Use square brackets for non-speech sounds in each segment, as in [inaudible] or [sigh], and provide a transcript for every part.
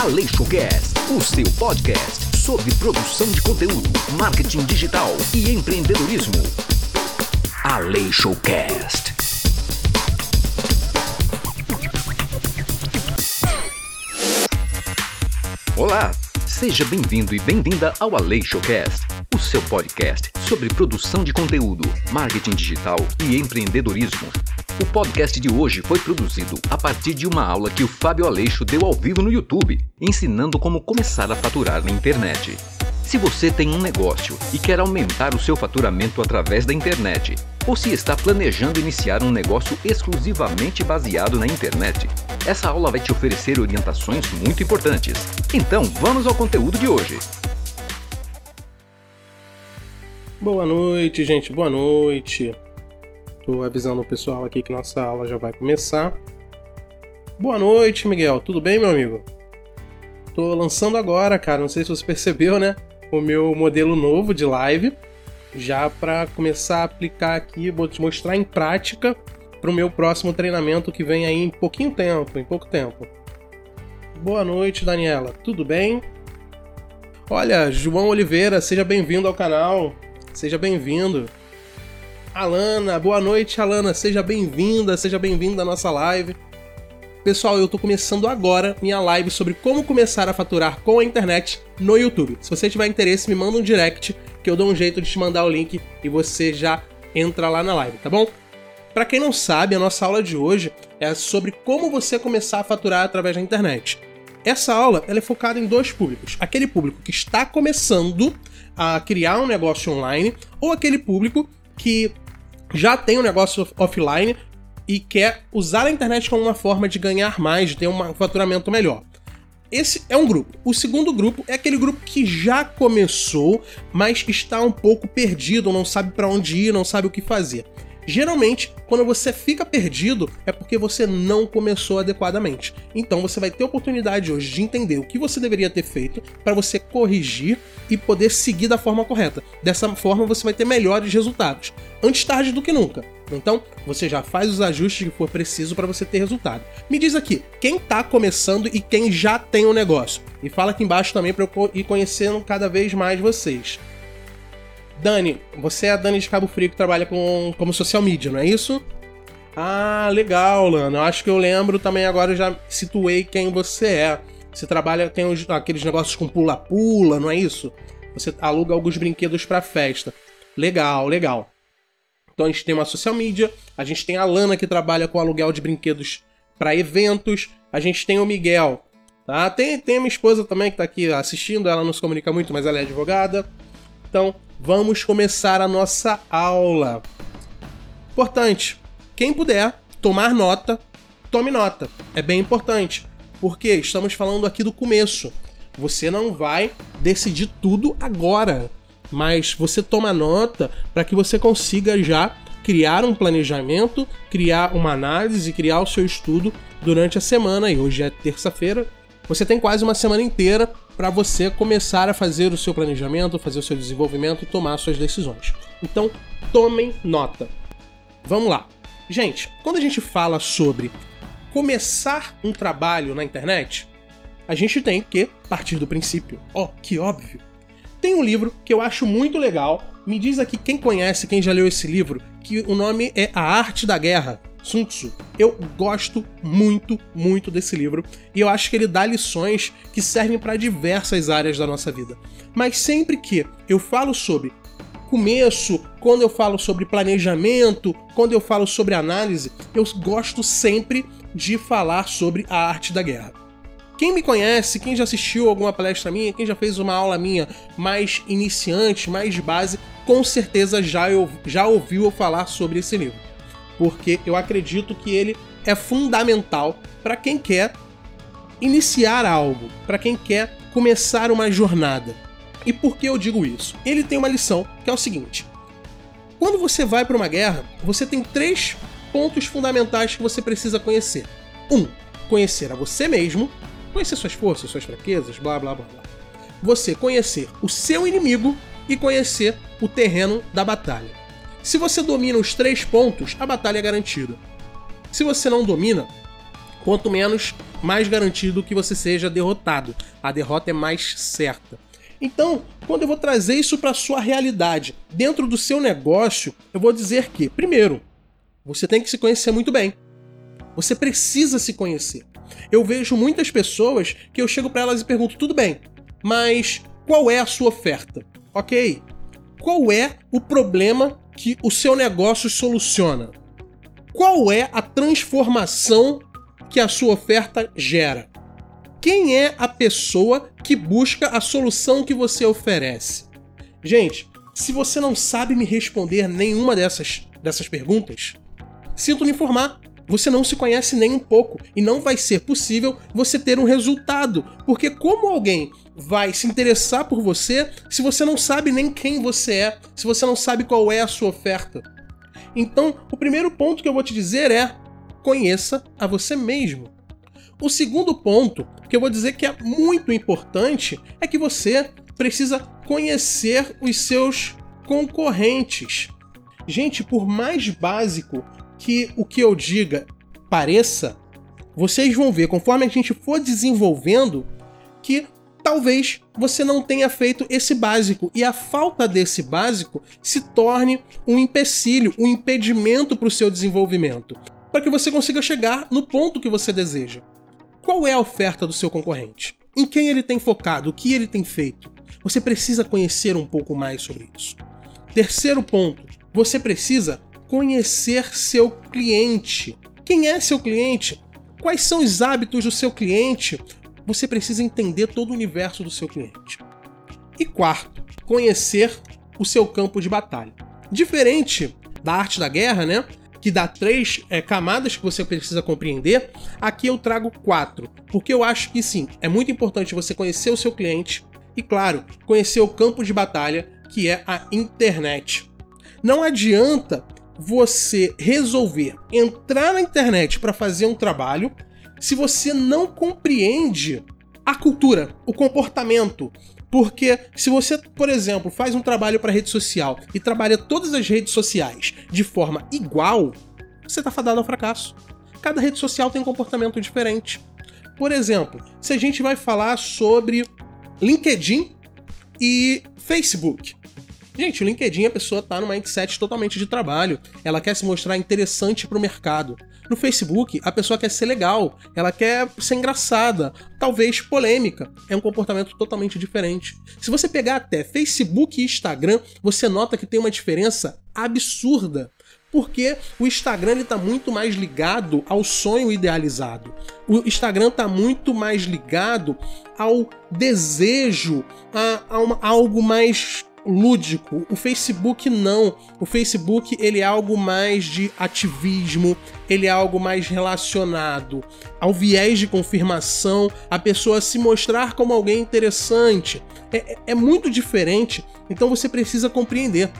Aleixocast, o seu podcast sobre produção de conteúdo, marketing digital e empreendedorismo. Aleixocast. Olá, seja bem-vindo e bem-vinda ao Aleixocast, o seu podcast sobre produção de conteúdo, marketing digital e empreendedorismo. O podcast de hoje foi produzido a partir de uma aula que o Fábio Aleixo deu ao vivo no YouTube, ensinando como começar a faturar na internet. Se você tem um negócio e quer aumentar o seu faturamento através da internet, ou se está planejando iniciar um negócio exclusivamente baseado na internet, essa aula vai te oferecer orientações muito importantes. Então, vamos ao conteúdo de hoje. Boa noite, gente. Boa noite. Tô avisando o pessoal aqui que nossa aula já vai começar. Boa noite, Miguel. Tudo bem, meu amigo? Tô lançando agora, cara. Não sei se você [laughs] percebeu, né? O meu modelo novo de live. Já para começar a aplicar aqui, vou te mostrar em prática para o meu próximo treinamento que vem aí em pouquinho tempo, em pouco tempo. Boa noite, Daniela. Tudo bem? Olha, João Oliveira, seja bem-vindo ao canal. Seja bem-vindo. Alana. Boa noite, Alana. Seja bem-vinda, seja bem-vinda à nossa live. Pessoal, eu tô começando agora minha live sobre como começar a faturar com a internet no YouTube. Se você tiver interesse, me manda um direct que eu dou um jeito de te mandar o link e você já entra lá na live, tá bom? Para quem não sabe, a nossa aula de hoje é sobre como você começar a faturar através da internet. Essa aula é focada em dois públicos: aquele público que está começando a criar um negócio online ou aquele público que já tem um negócio offline e quer usar a internet como uma forma de ganhar mais, de ter um faturamento melhor. Esse é um grupo. O segundo grupo é aquele grupo que já começou, mas está um pouco perdido, não sabe para onde ir, não sabe o que fazer. Geralmente, quando você fica perdido, é porque você não começou adequadamente. Então você vai ter oportunidade hoje de entender o que você deveria ter feito para você corrigir e poder seguir da forma correta. Dessa forma você vai ter melhores resultados. Antes tarde do que nunca. Então, você já faz os ajustes que for preciso para você ter resultado. Me diz aqui, quem está começando e quem já tem o um negócio? E fala aqui embaixo também para eu ir conhecendo cada vez mais vocês. Dani, você é a Dani de Cabo Frio que trabalha com, como social media, não é isso? Ah, legal, Lana. Acho que eu lembro também agora, eu já situei quem você é. Você trabalha, tem os, aqueles negócios com pula-pula, não é isso? Você aluga alguns brinquedos para festa. Legal, legal. Então a gente tem uma social media, a gente tem a Lana que trabalha com aluguel de brinquedos para eventos, a gente tem o Miguel, tá? Tem, tem a minha esposa também que tá aqui assistindo, ela não se comunica muito, mas ela é advogada. Então, vamos começar a nossa aula. Importante, quem puder tomar nota, tome nota. É bem importante, porque estamos falando aqui do começo. Você não vai decidir tudo agora, mas você toma nota para que você consiga já criar um planejamento, criar uma análise, criar o seu estudo durante a semana. E hoje é terça-feira, você tem quase uma semana inteira para você começar a fazer o seu planejamento, fazer o seu desenvolvimento e tomar suas decisões. Então, tomem nota. Vamos lá. Gente, quando a gente fala sobre começar um trabalho na internet, a gente tem que partir do princípio. Ó, oh, que óbvio. Tem um livro que eu acho muito legal. Me diz aqui quem conhece, quem já leu esse livro, que o nome é A Arte da Guerra, Sun Tzu. Eu gosto muito, muito desse livro e eu acho que ele dá lições que servem para diversas áreas da nossa vida. Mas sempre que eu falo sobre começo, quando eu falo sobre planejamento, quando eu falo sobre análise, eu gosto sempre de falar sobre a arte da guerra. Quem me conhece, quem já assistiu alguma palestra minha, quem já fez uma aula minha mais iniciante, mais de base, com certeza já, eu, já ouviu eu falar sobre esse livro porque eu acredito que ele é fundamental para quem quer iniciar algo, para quem quer começar uma jornada. E por que eu digo isso? Ele tem uma lição que é o seguinte: quando você vai para uma guerra, você tem três pontos fundamentais que você precisa conhecer. Um, conhecer a você mesmo, conhecer suas forças, suas fraquezas, blá blá blá blá. Você conhecer o seu inimigo e conhecer o terreno da batalha. Se você domina os três pontos, a batalha é garantida. Se você não domina, Quanto menos, mais garantido que você seja derrotado. A derrota é mais certa. Então, quando eu vou trazer isso para sua realidade, dentro do seu negócio, eu vou dizer que, primeiro, você tem que se conhecer muito bem. Você precisa se conhecer. Eu vejo muitas pessoas que eu chego para elas e pergunto: tudo bem, mas qual é a sua oferta? Ok? Qual é o problema que o seu negócio soluciona? Qual é a transformação que a sua oferta gera? Quem é a pessoa que busca a solução que você oferece? Gente, se você não sabe me responder nenhuma dessas, dessas perguntas, sinto me informar. Você não se conhece nem um pouco e não vai ser possível você ter um resultado, porque como alguém vai se interessar por você se você não sabe nem quem você é, se você não sabe qual é a sua oferta? Então, o primeiro ponto que eu vou te dizer é: conheça a você mesmo. O segundo ponto, que eu vou dizer que é muito importante, é que você precisa conhecer os seus concorrentes. Gente, por mais básico que o que eu diga pareça, vocês vão ver conforme a gente for desenvolvendo que talvez você não tenha feito esse básico e a falta desse básico se torne um empecilho, um impedimento para o seu desenvolvimento, para que você consiga chegar no ponto que você deseja. Qual é a oferta do seu concorrente? Em quem ele tem focado? O que ele tem feito? Você precisa conhecer um pouco mais sobre isso. Terceiro ponto, você precisa conhecer seu cliente. Quem é seu cliente? Quais são os hábitos do seu cliente? Você precisa entender todo o universo do seu cliente. E quarto, conhecer o seu campo de batalha. Diferente da arte da guerra, né? Que dá três é, camadas que você precisa compreender, aqui eu trago quatro. Porque eu acho que sim, é muito importante você conhecer o seu cliente e, claro, conhecer o campo de batalha, que é a internet. Não adianta você resolver entrar na internet para fazer um trabalho se você não compreende a cultura, o comportamento. Porque se você, por exemplo, faz um trabalho para rede social e trabalha todas as redes sociais de forma igual, você está fadado ao fracasso. Cada rede social tem um comportamento diferente. Por exemplo, se a gente vai falar sobre LinkedIn e Facebook. Gente, o LinkedIn a pessoa está numa mindset totalmente de trabalho. Ela quer se mostrar interessante para o mercado. No Facebook, a pessoa quer ser legal, ela quer ser engraçada, talvez polêmica. É um comportamento totalmente diferente. Se você pegar até Facebook e Instagram, você nota que tem uma diferença absurda porque o Instagram está muito mais ligado ao sonho idealizado. O Instagram está muito mais ligado ao desejo, a, a, uma, a algo mais lúdico. O Facebook não. O Facebook ele é algo mais de ativismo, ele é algo mais relacionado ao viés de confirmação, a pessoa se mostrar como alguém interessante. É, é, é muito diferente, então você precisa compreender.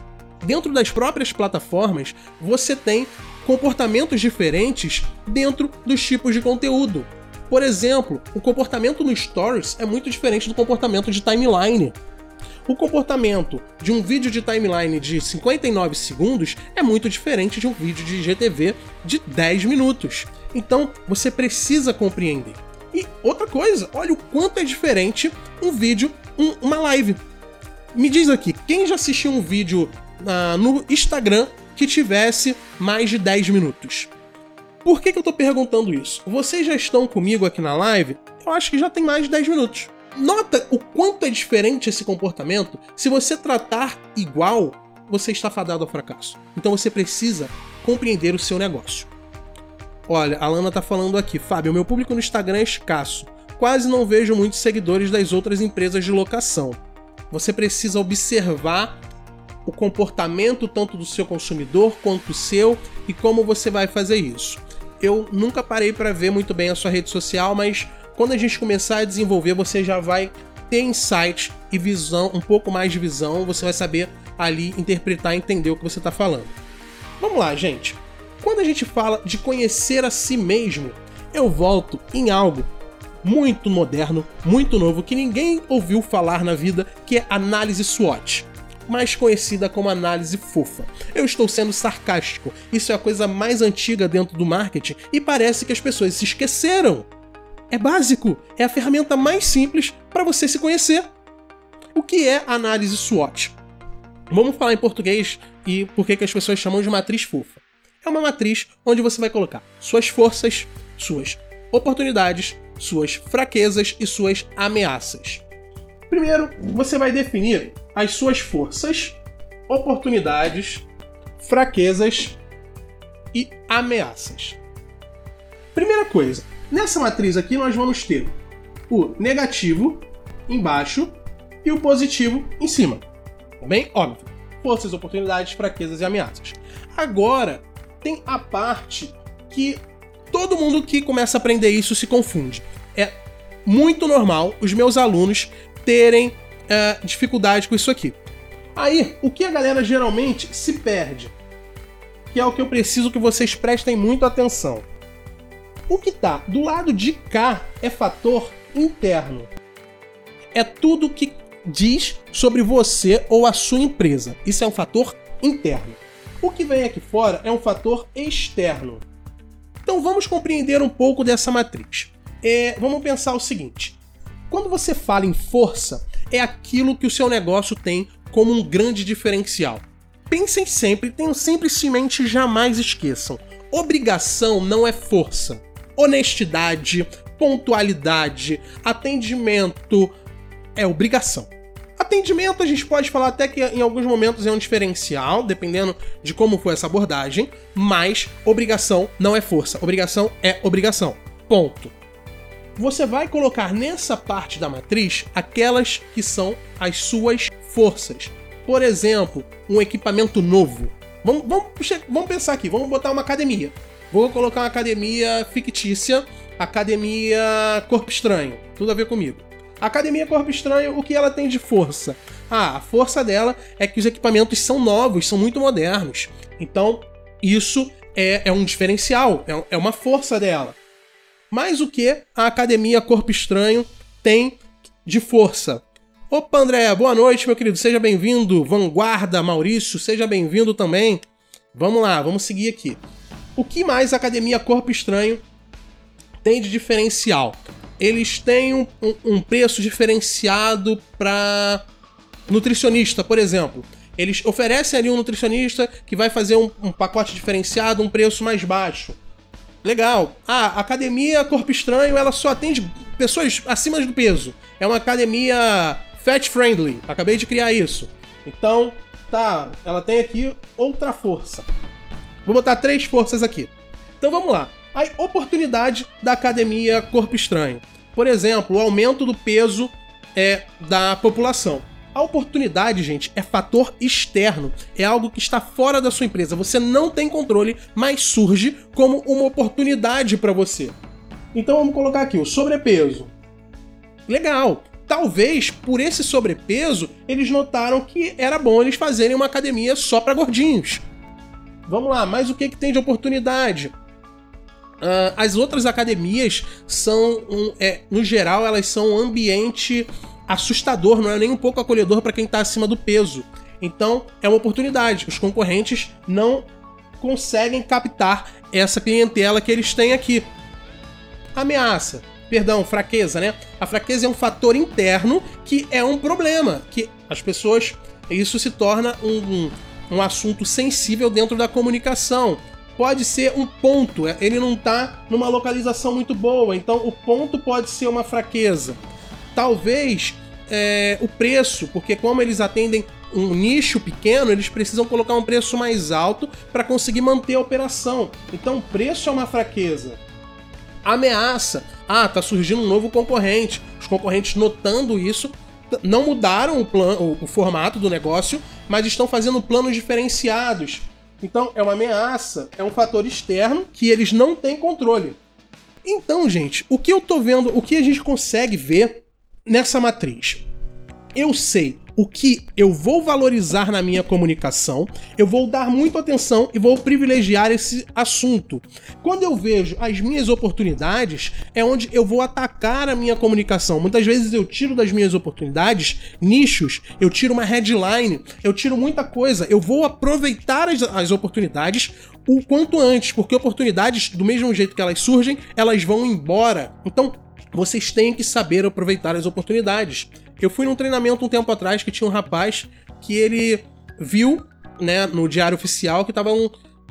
Dentro das próprias plataformas, você tem comportamentos diferentes dentro dos tipos de conteúdo. Por exemplo, o comportamento no Stories é muito diferente do comportamento de timeline. O comportamento de um vídeo de timeline de 59 segundos é muito diferente de um vídeo de GTV de 10 minutos. Então você precisa compreender. E outra coisa, olha o quanto é diferente um vídeo, um, uma live. Me diz aqui, quem já assistiu um vídeo uh, no Instagram que tivesse mais de 10 minutos? Por que, que eu tô perguntando isso? Vocês já estão comigo aqui na live? Eu acho que já tem mais de 10 minutos. Nota o quanto é diferente esse comportamento. Se você tratar igual, você está fadado ao fracasso. Então você precisa compreender o seu negócio. Olha, a Lana tá falando aqui, Fábio, meu público no Instagram é escasso. Quase não vejo muitos seguidores das outras empresas de locação. Você precisa observar o comportamento tanto do seu consumidor quanto o seu e como você vai fazer isso. Eu nunca parei para ver muito bem a sua rede social, mas quando a gente começar a desenvolver, você já vai ter insight e visão, um pouco mais de visão, você vai saber ali interpretar e entender o que você está falando. Vamos lá, gente. Quando a gente fala de conhecer a si mesmo, eu volto em algo muito moderno, muito novo, que ninguém ouviu falar na vida, que é análise SWOT. mais conhecida como análise fofa. Eu estou sendo sarcástico, isso é a coisa mais antiga dentro do marketing e parece que as pessoas se esqueceram. É básico, é a ferramenta mais simples para você se conhecer. O que é análise SWOT? Vamos falar em português e por que as pessoas chamam de matriz fofa. É uma matriz onde você vai colocar suas forças, suas oportunidades, suas fraquezas e suas ameaças. Primeiro, você vai definir as suas forças, oportunidades, fraquezas e ameaças. Primeira coisa, nessa matriz aqui nós vamos ter o negativo embaixo e o positivo em cima. Bem óbvio. Forças, oportunidades, fraquezas e ameaças. Agora, tem a parte que todo mundo que começa a aprender isso se confunde. É muito normal os meus alunos terem uh, dificuldade com isso aqui. Aí, o que a galera geralmente se perde, que é o que eu preciso que vocês prestem muito atenção. O que está do lado de cá é fator interno. É tudo que diz sobre você ou a sua empresa. Isso é um fator interno. O que vem aqui fora é um fator externo. Então vamos compreender um pouco dessa matriz. É, vamos pensar o seguinte: quando você fala em força, é aquilo que o seu negócio tem como um grande diferencial. Pensem sempre, tenham sempre em mente jamais esqueçam. Obrigação não é força. Honestidade, pontualidade, atendimento é obrigação. Atendimento a gente pode falar até que em alguns momentos é um diferencial, dependendo de como foi essa abordagem, mas obrigação não é força, obrigação é obrigação. Ponto. Você vai colocar nessa parte da matriz aquelas que são as suas forças. Por exemplo, um equipamento novo. Vamos, vamos, vamos pensar aqui, vamos botar uma academia. Vou colocar uma academia fictícia, academia Corpo Estranho, tudo a ver comigo. Academia Corpo Estranho, o que ela tem de força? Ah, a força dela é que os equipamentos são novos, são muito modernos. Então, isso é, é um diferencial, é, é uma força dela. Mas o que a Academia Corpo Estranho tem de força? Opa, André, boa noite, meu querido, seja bem-vindo. Vanguarda, Maurício, seja bem-vindo também. Vamos lá, vamos seguir aqui. O que mais a Academia Corpo Estranho tem de diferencial? eles têm um, um, preço diferenciado para nutricionista, por exemplo. Eles oferecem ali um nutricionista que vai fazer um, um pacote diferenciado, um preço mais baixo. Legal. Ah, a academia Corpo Estranho, ela só atende pessoas acima do peso. É uma academia fat friendly. Acabei de criar isso. Então, tá, ela tem aqui outra força. Vou botar três forças aqui. Então vamos lá a oportunidade da academia Corpo Estranho. Por exemplo, o aumento do peso é, da população. A oportunidade, gente, é fator externo, é algo que está fora da sua empresa. Você não tem controle, mas surge como uma oportunidade para você. Então vamos colocar aqui o sobrepeso. Legal. Talvez por esse sobrepeso eles notaram que era bom eles fazerem uma academia só para gordinhos. Vamos lá, mas o que, que tem de oportunidade? Uh, as outras academias são, um, é, no geral, elas são um ambiente assustador, não é nem um pouco acolhedor para quem está acima do peso. Então, é uma oportunidade. Os concorrentes não conseguem captar essa clientela que eles têm aqui. Ameaça, perdão, fraqueza, né? A fraqueza é um fator interno que é um problema, que as pessoas isso se torna um, um, um assunto sensível dentro da comunicação pode ser um ponto, é, ele não está numa localização muito boa, então o ponto pode ser uma fraqueza. Talvez é, o preço, porque como eles atendem um nicho pequeno, eles precisam colocar um preço mais alto para conseguir manter a operação. Então o preço é uma fraqueza. Ameaça. Ah, tá surgindo um novo concorrente. Os concorrentes notando isso não mudaram o, plano, o formato do negócio, mas estão fazendo planos diferenciados então, é uma ameaça, é um fator externo que eles não têm controle. Então, gente, o que eu tô vendo, o que a gente consegue ver nessa matriz? Eu sei o que eu vou valorizar na minha comunicação, eu vou dar muita atenção e vou privilegiar esse assunto. Quando eu vejo as minhas oportunidades, é onde eu vou atacar a minha comunicação. Muitas vezes eu tiro das minhas oportunidades nichos, eu tiro uma headline, eu tiro muita coisa, eu vou aproveitar as, as oportunidades o quanto antes, porque oportunidades, do mesmo jeito que elas surgem, elas vão embora. Então, vocês têm que saber aproveitar as oportunidades. Eu fui num treinamento um tempo atrás que tinha um rapaz que ele viu, né, no diário oficial que tava um,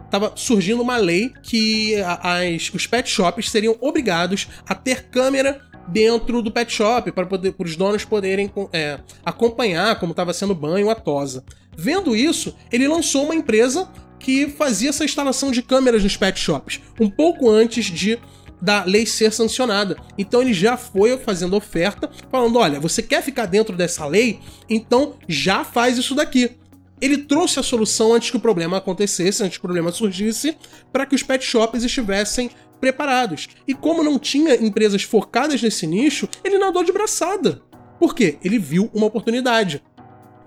tava surgindo uma lei que as, os pet shops seriam obrigados a ter câmera dentro do pet shop para poder os donos poderem é, acompanhar como estava sendo banho a tosa. Vendo isso, ele lançou uma empresa que fazia essa instalação de câmeras nos pet shops, um pouco antes de da lei ser sancionada. Então ele já foi fazendo oferta, falando: olha, você quer ficar dentro dessa lei? Então já faz isso daqui. Ele trouxe a solução antes que o problema acontecesse, antes que o problema surgisse, para que os pet shops estivessem preparados. E como não tinha empresas focadas nesse nicho, ele nadou de braçada. Por quê? Ele viu uma oportunidade.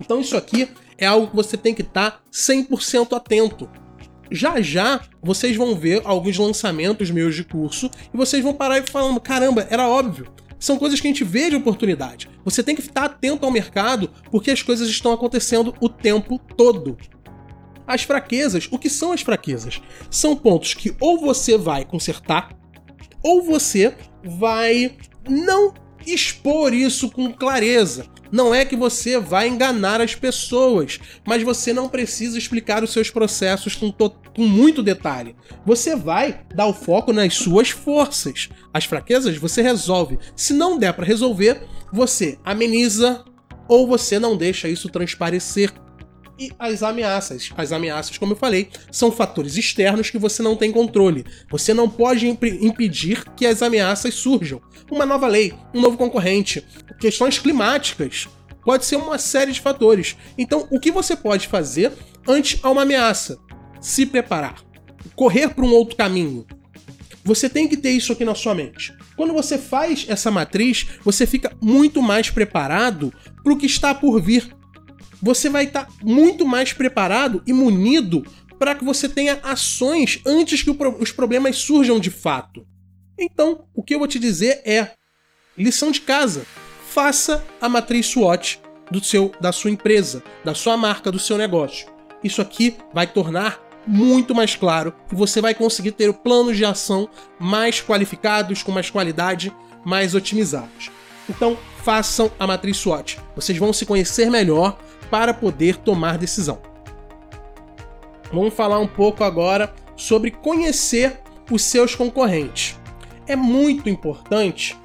Então isso aqui é algo que você tem que estar tá 100% atento. Já já vocês vão ver alguns lançamentos meus de curso e vocês vão parar e falando: caramba, era óbvio. São coisas que a gente vê de oportunidade. Você tem que estar atento ao mercado porque as coisas estão acontecendo o tempo todo. As fraquezas, o que são as fraquezas? São pontos que ou você vai consertar, ou você vai não expor isso com clareza. Não é que você vai enganar as pessoas, mas você não precisa explicar os seus processos com, com muito detalhe. Você vai dar o foco nas suas forças. As fraquezas você resolve. Se não der para resolver, você ameniza ou você não deixa isso transparecer e as ameaças. As ameaças, como eu falei, são fatores externos que você não tem controle. Você não pode imp impedir que as ameaças surjam. Uma nova lei, um novo concorrente, questões climáticas. Pode ser uma série de fatores. Então, o que você pode fazer ante a uma ameaça? Se preparar. Correr para um outro caminho. Você tem que ter isso aqui na sua mente. Quando você faz essa matriz, você fica muito mais preparado para o que está por vir você vai estar tá muito mais preparado e munido para que você tenha ações antes que os problemas surjam de fato. Então, o que eu vou te dizer é: lição de casa. Faça a matriz SWOT do seu, da sua empresa, da sua marca, do seu negócio. Isso aqui vai tornar muito mais claro e você vai conseguir ter planos de ação mais qualificados, com mais qualidade, mais otimizados. Então, façam a matriz SWOT. Vocês vão se conhecer melhor, para poder tomar decisão. Vamos falar um pouco agora sobre conhecer os seus concorrentes. É muito importante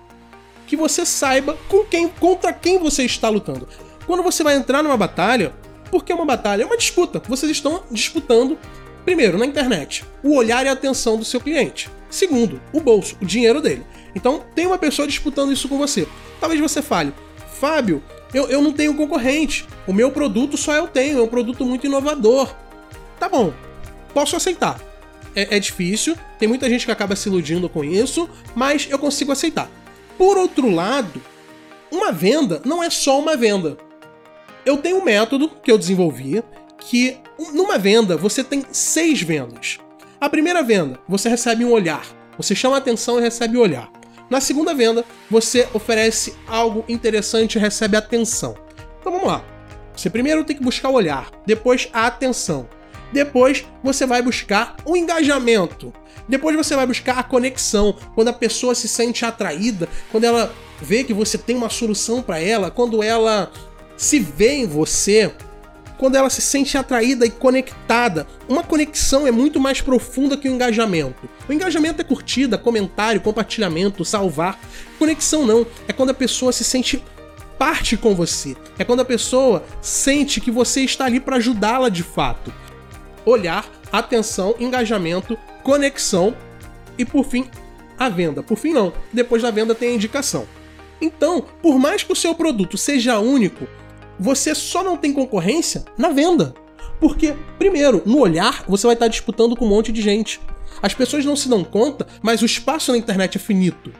que você saiba com quem, contra quem você está lutando. Quando você vai entrar numa batalha, porque é uma batalha, é uma disputa. Vocês estão disputando, primeiro, na internet, o olhar e a atenção do seu cliente. Segundo, o bolso, o dinheiro dele. Então, tem uma pessoa disputando isso com você. Talvez você fale, Fábio, eu, eu não tenho concorrente. O meu produto só eu tenho, é um produto muito inovador. Tá bom, posso aceitar. É, é difícil, tem muita gente que acaba se iludindo com isso, mas eu consigo aceitar. Por outro lado, uma venda não é só uma venda. Eu tenho um método que eu desenvolvi que numa venda você tem seis vendas. A primeira venda, você recebe um olhar. Você chama a atenção e recebe o olhar. Na segunda venda, você oferece algo interessante e recebe atenção. Então vamos lá. Você primeiro tem que buscar o olhar, depois a atenção. Depois você vai buscar o engajamento. Depois você vai buscar a conexão, quando a pessoa se sente atraída, quando ela vê que você tem uma solução para ela, quando ela se vê em você, quando ela se sente atraída e conectada. Uma conexão é muito mais profunda que o engajamento. O engajamento é curtida, comentário, compartilhamento, salvar. Conexão não, é quando a pessoa se sente parte com você. É quando a pessoa sente que você está ali para ajudá-la de fato. Olhar, atenção, engajamento, conexão e por fim a venda. Por fim não, depois da venda tem a indicação. Então, por mais que o seu produto seja único, você só não tem concorrência na venda. Porque, primeiro, no olhar, você vai estar disputando com um monte de gente. As pessoas não se dão conta, mas o espaço na internet é finito.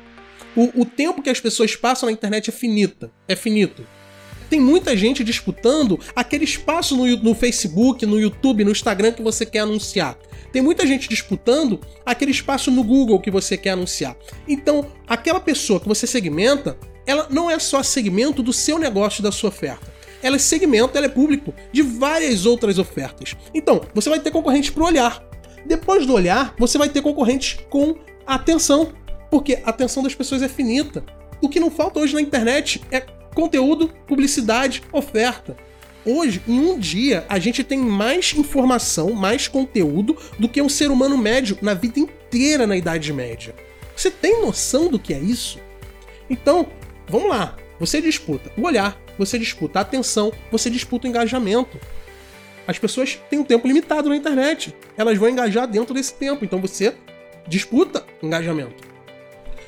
O, o tempo que as pessoas passam na internet é finita. É finito. Tem muita gente disputando aquele espaço no, no Facebook, no YouTube, no Instagram que você quer anunciar. Tem muita gente disputando aquele espaço no Google que você quer anunciar. Então, aquela pessoa que você segmenta, ela não é só segmento do seu negócio, da sua oferta. Ela é segmento, ela é público de várias outras ofertas. Então, você vai ter concorrente para olhar. Depois do olhar, você vai ter concorrente com atenção, porque a atenção das pessoas é finita. O que não falta hoje na internet é conteúdo, publicidade, oferta. Hoje, em um dia, a gente tem mais informação, mais conteúdo do que um ser humano médio na vida inteira na Idade Média. Você tem noção do que é isso? Então, vamos lá. Você disputa o olhar, você disputa a atenção, você disputa o engajamento. As pessoas têm um tempo limitado na internet. Elas vão engajar dentro desse tempo. Então você disputa engajamento.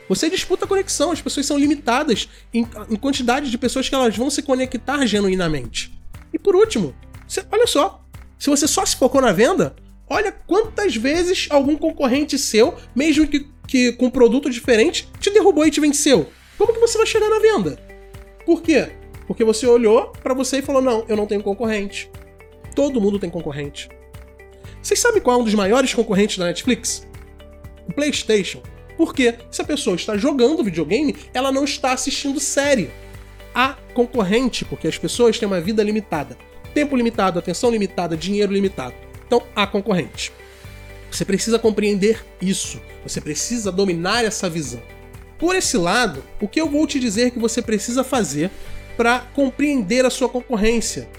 Você disputa conexão. As pessoas são limitadas em, em quantidade de pessoas que elas vão se conectar genuinamente. E por último, você, olha só, se você só se focou na venda, olha quantas vezes algum concorrente seu, mesmo que, que com um produto diferente, te derrubou e te venceu. Como que você vai chegar na venda? Por quê? Porque você olhou para você e falou: não, eu não tenho concorrente. Todo mundo tem concorrente. Vocês sabem qual é um dos maiores concorrentes da Netflix? O PlayStation. Porque se a pessoa está jogando videogame, ela não está assistindo série a concorrente, porque as pessoas têm uma vida limitada. Tempo limitado, atenção limitada, dinheiro limitado. Então, a concorrente. Você precisa compreender isso. Você precisa dominar essa visão. Por esse lado, o que eu vou te dizer que você precisa fazer para compreender a sua concorrência?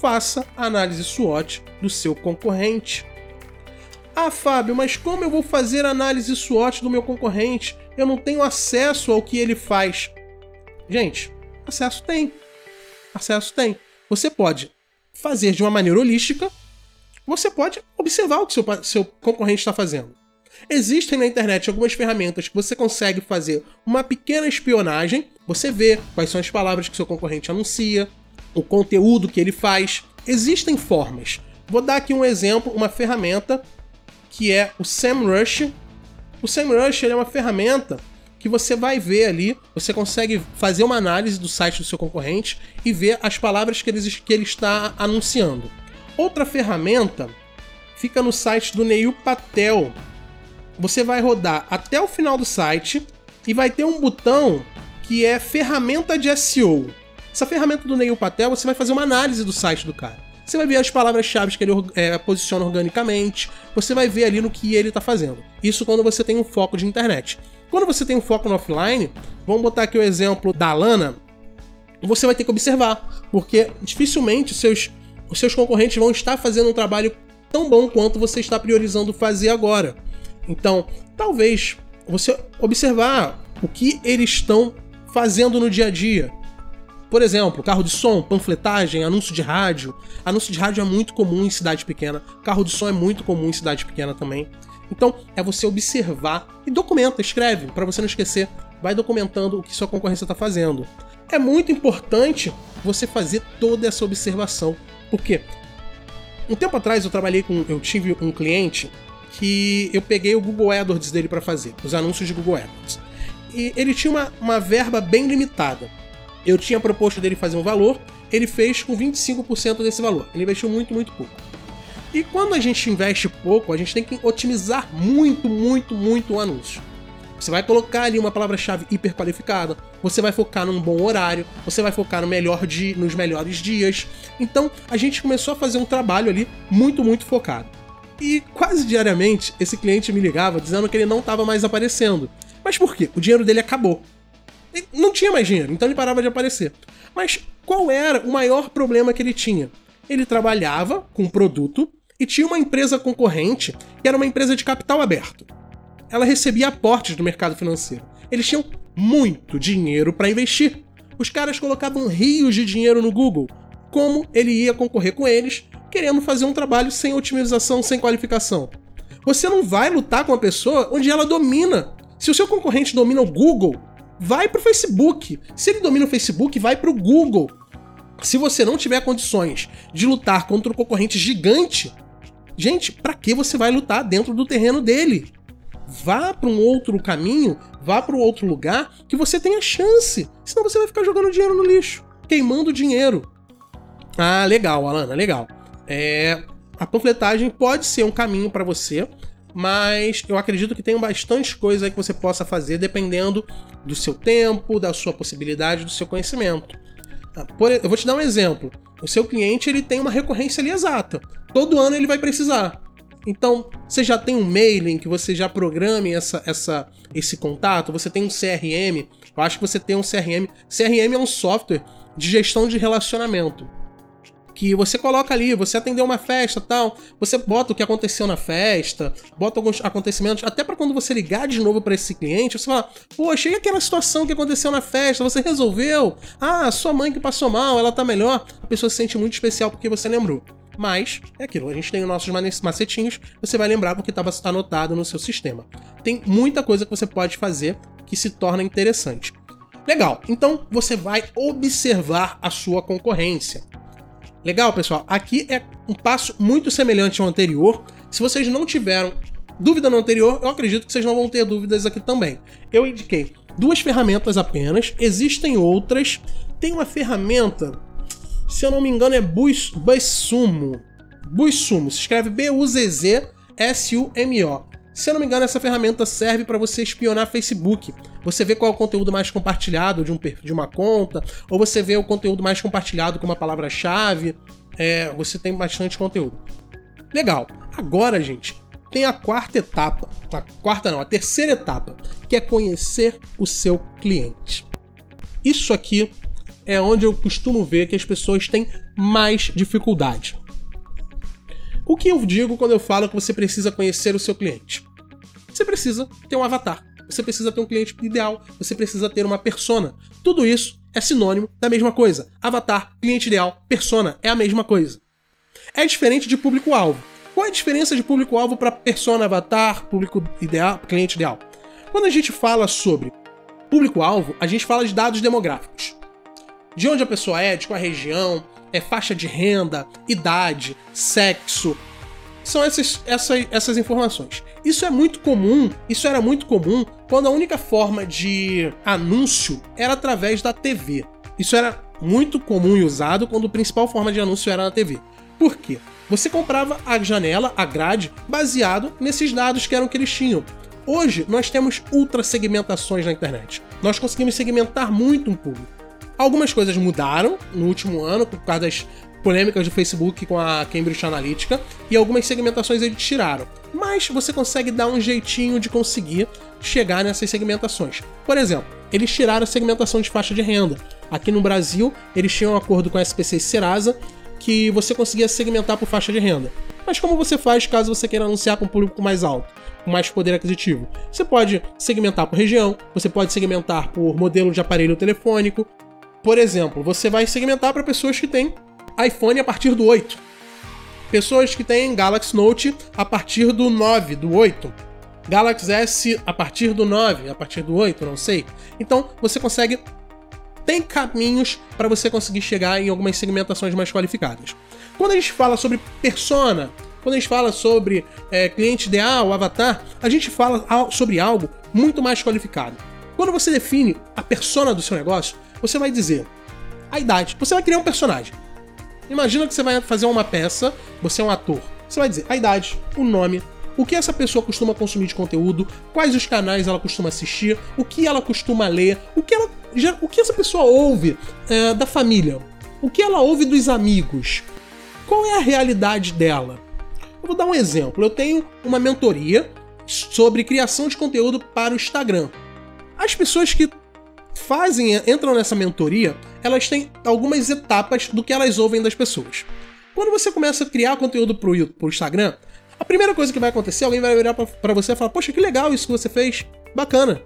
Faça análise SWOT do seu concorrente. Ah, Fábio, mas como eu vou fazer análise SWOT do meu concorrente? Eu não tenho acesso ao que ele faz. Gente, Acesso tem. Acesso tem. Você pode fazer de uma maneira holística, você pode observar o que seu, seu concorrente está fazendo. Existem na internet algumas ferramentas que você consegue fazer uma pequena espionagem, você vê quais são as palavras que seu concorrente anuncia, o conteúdo que ele faz. Existem formas. Vou dar aqui um exemplo, uma ferramenta que é o SEMrush. O SEMrush é uma ferramenta que você vai ver ali, você consegue fazer uma análise do site do seu concorrente e ver as palavras que ele, que ele está anunciando. Outra ferramenta fica no site do Neil Patel. Você vai rodar até o final do site e vai ter um botão que é ferramenta de SEO. Essa ferramenta do Neil Patel, você vai fazer uma análise do site do cara. Você vai ver as palavras-chave que ele é, posiciona organicamente, você vai ver ali no que ele está fazendo. Isso quando você tem um foco de internet. Quando você tem um foco no offline, vamos botar aqui o exemplo da Lana, você vai ter que observar, porque dificilmente seus, os seus concorrentes vão estar fazendo um trabalho tão bom quanto você está priorizando fazer agora. Então, talvez você observar o que eles estão fazendo no dia a dia. Por exemplo, carro de som, panfletagem, anúncio de rádio. Anúncio de rádio é muito comum em cidade pequena. Carro de som é muito comum em cidade pequena também. Então, é você observar e documenta, escreve, para você não esquecer. Vai documentando o que sua concorrência está fazendo. É muito importante você fazer toda essa observação. Porque um tempo atrás eu trabalhei com. Eu tive um cliente que eu peguei o Google AdWords dele para fazer, os anúncios de Google AdWords. E ele tinha uma, uma verba bem limitada. Eu tinha proposto dele fazer um valor, ele fez com 25% desse valor. Ele investiu muito, muito pouco. E quando a gente investe pouco, a gente tem que otimizar muito, muito, muito o anúncio. Você vai colocar ali uma palavra-chave hiper qualificada, você vai focar num bom horário, você vai focar no melhor dia, nos melhores dias. Então a gente começou a fazer um trabalho ali muito, muito focado. E quase diariamente esse cliente me ligava dizendo que ele não estava mais aparecendo. Mas por quê? O dinheiro dele acabou. Ele não tinha mais dinheiro, então ele parava de aparecer. Mas qual era o maior problema que ele tinha? Ele trabalhava com um produto e tinha uma empresa concorrente que era uma empresa de capital aberto. Ela recebia aportes do mercado financeiro. Eles tinham muito dinheiro para investir. Os caras colocavam rios de dinheiro no Google. Como ele ia concorrer com eles, querendo fazer um trabalho sem otimização, sem qualificação? Você não vai lutar com uma pessoa onde ela domina. Se o seu concorrente domina o Google, vai para o Facebook. Se ele domina o Facebook, vai para o Google. Se você não tiver condições de lutar contra um concorrente gigante, Gente, para que você vai lutar dentro do terreno dele? Vá para um outro caminho, vá para um outro lugar que você tenha chance. Senão você vai ficar jogando dinheiro no lixo. queimando dinheiro. Ah, legal, Alana, legal. É, a panfletagem pode ser um caminho para você, mas eu acredito que tem bastante coisa que você possa fazer dependendo do seu tempo, da sua possibilidade, do seu conhecimento. Ah, por, eu vou te dar um exemplo. O seu cliente ele tem uma recorrência ali exata. Todo ano ele vai precisar. Então, você já tem um mailing que você já programe essa, essa, esse contato, você tem um CRM. Eu acho que você tem um CRM. CRM é um software de gestão de relacionamento que você coloca ali, você atendeu uma festa tal, você bota o que aconteceu na festa, bota alguns acontecimentos, até para quando você ligar de novo para esse cliente, você fala, poxa, e aquela situação que aconteceu na festa, você resolveu? Ah, sua mãe que passou mal, ela tá melhor. A pessoa se sente muito especial porque você lembrou. Mas é aquilo, a gente tem os nossos macetinhos, você vai lembrar porque estava anotado no seu sistema. Tem muita coisa que você pode fazer que se torna interessante. Legal, então você vai observar a sua concorrência. Legal, pessoal? Aqui é um passo muito semelhante ao anterior. Se vocês não tiveram dúvida no anterior, eu acredito que vocês não vão ter dúvidas aqui também. Eu indiquei duas ferramentas apenas, existem outras. Tem uma ferramenta, se eu não me engano, é Buisumo. Buisumo, se escreve B-U-Z-Z-S-U-M-O. Se eu não me engano, essa ferramenta serve para você espionar Facebook. Você vê qual é o conteúdo mais compartilhado de, um, de uma conta, ou você vê o conteúdo mais compartilhado com uma palavra-chave. É, você tem bastante conteúdo. Legal. Agora, gente, tem a quarta etapa. A quarta não, a terceira etapa, que é conhecer o seu cliente. Isso aqui é onde eu costumo ver que as pessoas têm mais dificuldade. O que eu digo quando eu falo que você precisa conhecer o seu cliente? Você precisa ter um avatar, você precisa ter um cliente ideal, você precisa ter uma persona. Tudo isso é sinônimo da mesma coisa. Avatar, cliente ideal, persona é a mesma coisa. É diferente de público-alvo. Qual é a diferença de público-alvo para persona, avatar, público ideal, cliente ideal? Quando a gente fala sobre público-alvo, a gente fala de dados demográficos. De onde a pessoa é, de qual região, é faixa de renda, idade, sexo. São essas, essas, essas informações. Isso é muito comum, isso era muito comum quando a única forma de anúncio era através da TV. Isso era muito comum e usado quando a principal forma de anúncio era na TV. Por quê? Você comprava a janela, a grade, baseado nesses dados que eram que eles tinham. Hoje nós temos ultra segmentações na internet. Nós conseguimos segmentar muito um público. Algumas coisas mudaram no último ano por causa das polêmicas do Facebook com a Cambridge Analytica e algumas segmentações eles tiraram. Mas você consegue dar um jeitinho de conseguir chegar nessas segmentações. Por exemplo, eles tiraram a segmentação de faixa de renda. Aqui no Brasil, eles tinham um acordo com a SPC e Serasa que você conseguia segmentar por faixa de renda. Mas como você faz caso você queira anunciar para um público mais alto, com mais poder aquisitivo? Você pode segmentar por região, você pode segmentar por modelo de aparelho telefônico, por exemplo, você vai segmentar para pessoas que têm iPhone a partir do 8. Pessoas que têm Galaxy Note a partir do 9, do 8. Galaxy S a partir do 9, a partir do 8, não sei. Então, você consegue tem caminhos para você conseguir chegar em algumas segmentações mais qualificadas. Quando a gente fala sobre persona, quando a gente fala sobre é, cliente ideal, avatar, a gente fala sobre algo muito mais qualificado. Quando você define a persona do seu negócio, você vai dizer a idade. Você vai criar um personagem. Imagina que você vai fazer uma peça, você é um ator. Você vai dizer a idade, o nome, o que essa pessoa costuma consumir de conteúdo, quais os canais ela costuma assistir, o que ela costuma ler, o que, ela, já, o que essa pessoa ouve é, da família, o que ela ouve dos amigos, qual é a realidade dela. Eu vou dar um exemplo. Eu tenho uma mentoria sobre criação de conteúdo para o Instagram. As pessoas que fazem, entram nessa mentoria, elas têm algumas etapas do que elas ouvem das pessoas. Quando você começa a criar conteúdo pro, pro Instagram, a primeira coisa que vai acontecer, alguém vai virar para você e falar: Poxa, que legal isso que você fez, bacana.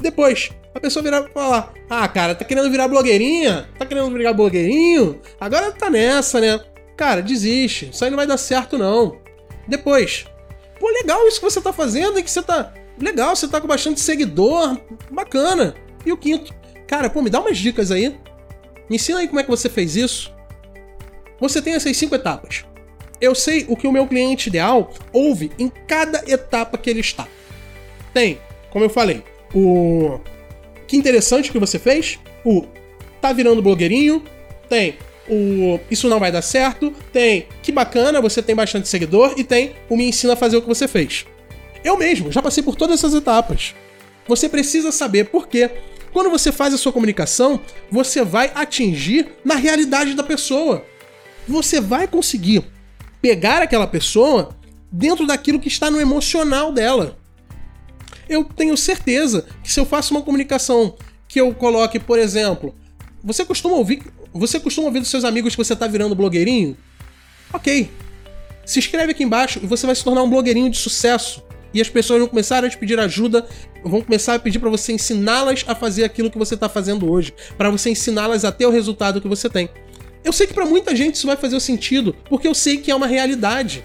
Depois, a pessoa virar e falar: Ah, cara, tá querendo virar blogueirinha? Tá querendo virar blogueirinho? Agora tá nessa, né? Cara, desiste, isso aí não vai dar certo não. Depois, pô, legal isso que você tá fazendo e que você tá. Legal, você tá com bastante seguidor, bacana. E o quinto, cara, pô, me dá umas dicas aí. Me ensina aí como é que você fez isso. Você tem essas cinco etapas. Eu sei o que o meu cliente ideal ouve em cada etapa que ele está. Tem, como eu falei, o que interessante que você fez, o tá virando blogueirinho, tem o Isso Não Vai Dar Certo, tem Que Bacana, você tem bastante seguidor, e tem o Me Ensina a Fazer o que você fez. Eu mesmo já passei por todas essas etapas. Você precisa saber por quê. Quando você faz a sua comunicação, você vai atingir na realidade da pessoa. Você vai conseguir pegar aquela pessoa dentro daquilo que está no emocional dela. Eu tenho certeza que se eu faço uma comunicação que eu coloque, por exemplo, você costuma ouvir, você costuma ouvir dos seus amigos que você está virando blogueirinho? Ok. Se inscreve aqui embaixo e você vai se tornar um blogueirinho de sucesso. E as pessoas vão começar a te pedir ajuda, vão começar a pedir para você ensiná-las a fazer aquilo que você está fazendo hoje, para você ensiná-las a ter o resultado que você tem. Eu sei que para muita gente isso vai fazer sentido, porque eu sei que é uma realidade.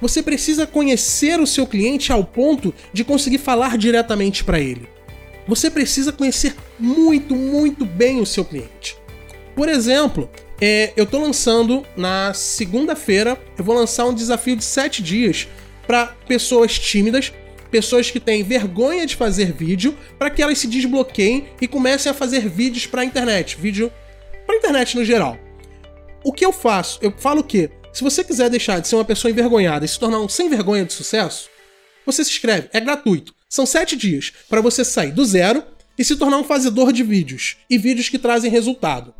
Você precisa conhecer o seu cliente ao ponto de conseguir falar diretamente para ele. Você precisa conhecer muito, muito bem o seu cliente. Por exemplo, é, eu estou lançando na segunda-feira, eu vou lançar um desafio de 7 dias para pessoas tímidas, pessoas que têm vergonha de fazer vídeo, para que elas se desbloqueiem e comecem a fazer vídeos para a internet, vídeo para a internet no geral. O que eu faço? Eu falo que se você quiser deixar de ser uma pessoa envergonhada e se tornar um sem vergonha de sucesso, você se inscreve, é gratuito. São 7 dias para você sair do zero e se tornar um fazedor de vídeos e vídeos que trazem resultado.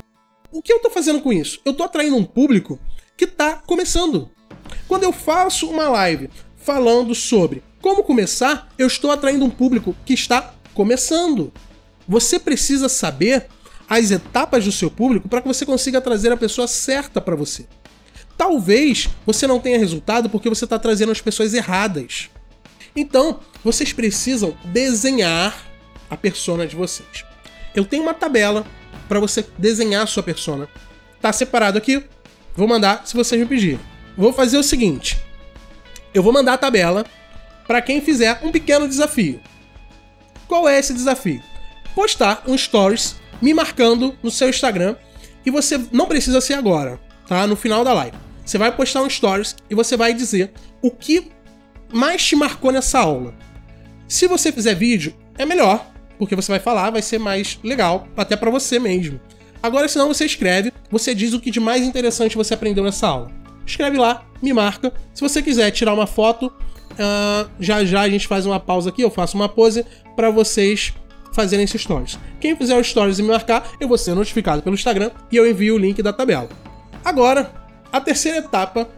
O que eu estou fazendo com isso? Eu estou atraindo um público que está começando. Quando eu faço uma live falando sobre como começar, eu estou atraindo um público que está começando. Você precisa saber as etapas do seu público para que você consiga trazer a pessoa certa para você. Talvez você não tenha resultado porque você está trazendo as pessoas erradas. Então, vocês precisam desenhar a persona de vocês. Eu tenho uma tabela para você desenhar a sua persona. Tá separado aqui. Vou mandar se vocês me pedirem. Vou fazer o seguinte. Eu vou mandar a tabela para quem fizer um pequeno desafio. Qual é esse desafio? Postar um stories me marcando no seu Instagram e você não precisa ser agora, tá? No final da live. Você vai postar um stories e você vai dizer o que mais te marcou nessa aula. Se você fizer vídeo, é melhor, porque você vai falar, vai ser mais legal, até para você mesmo. Agora, se não, você escreve, você diz o que de mais interessante você aprendeu nessa aula. Escreve lá, me marca. Se você quiser tirar uma foto, uh, já já a gente faz uma pausa aqui, eu faço uma pose para vocês fazerem esses stories. Quem fizer os stories e me marcar, eu vou ser notificado pelo Instagram e eu envio o link da tabela. Agora, a terceira etapa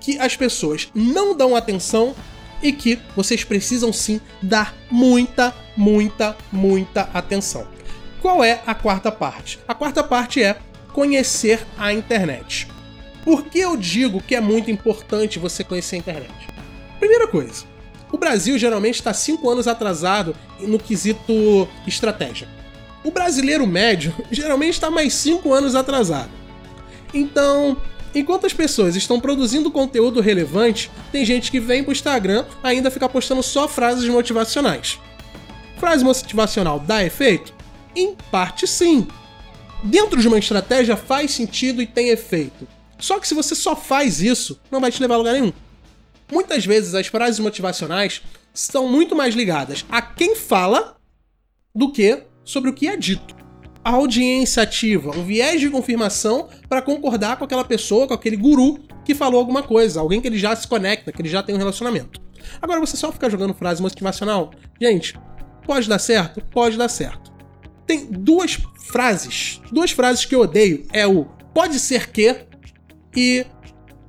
que as pessoas não dão atenção e que vocês precisam sim dar muita, muita, muita atenção. Qual é a quarta parte? A quarta parte é conhecer a internet. Por que eu digo que é muito importante você conhecer a internet? Primeira coisa, o Brasil geralmente está cinco anos atrasado no quesito estratégia. O brasileiro médio [laughs] geralmente está mais cinco anos atrasado. Então, Enquanto as pessoas estão produzindo conteúdo relevante, tem gente que vem pro Instagram ainda ficar postando só frases motivacionais. Frase motivacional dá efeito? Em parte sim. Dentro de uma estratégia faz sentido e tem efeito. Só que se você só faz isso, não vai te levar a lugar nenhum. Muitas vezes as frases motivacionais estão muito mais ligadas a quem fala do que sobre o que é dito a audiência ativa, um viés de confirmação para concordar com aquela pessoa, com aquele guru que falou alguma coisa, alguém que ele já se conecta, que ele já tem um relacionamento. Agora você só ficar jogando frase motivacional, gente, pode dar certo? Pode dar certo. Tem duas frases, duas frases que eu odeio, é o pode ser que e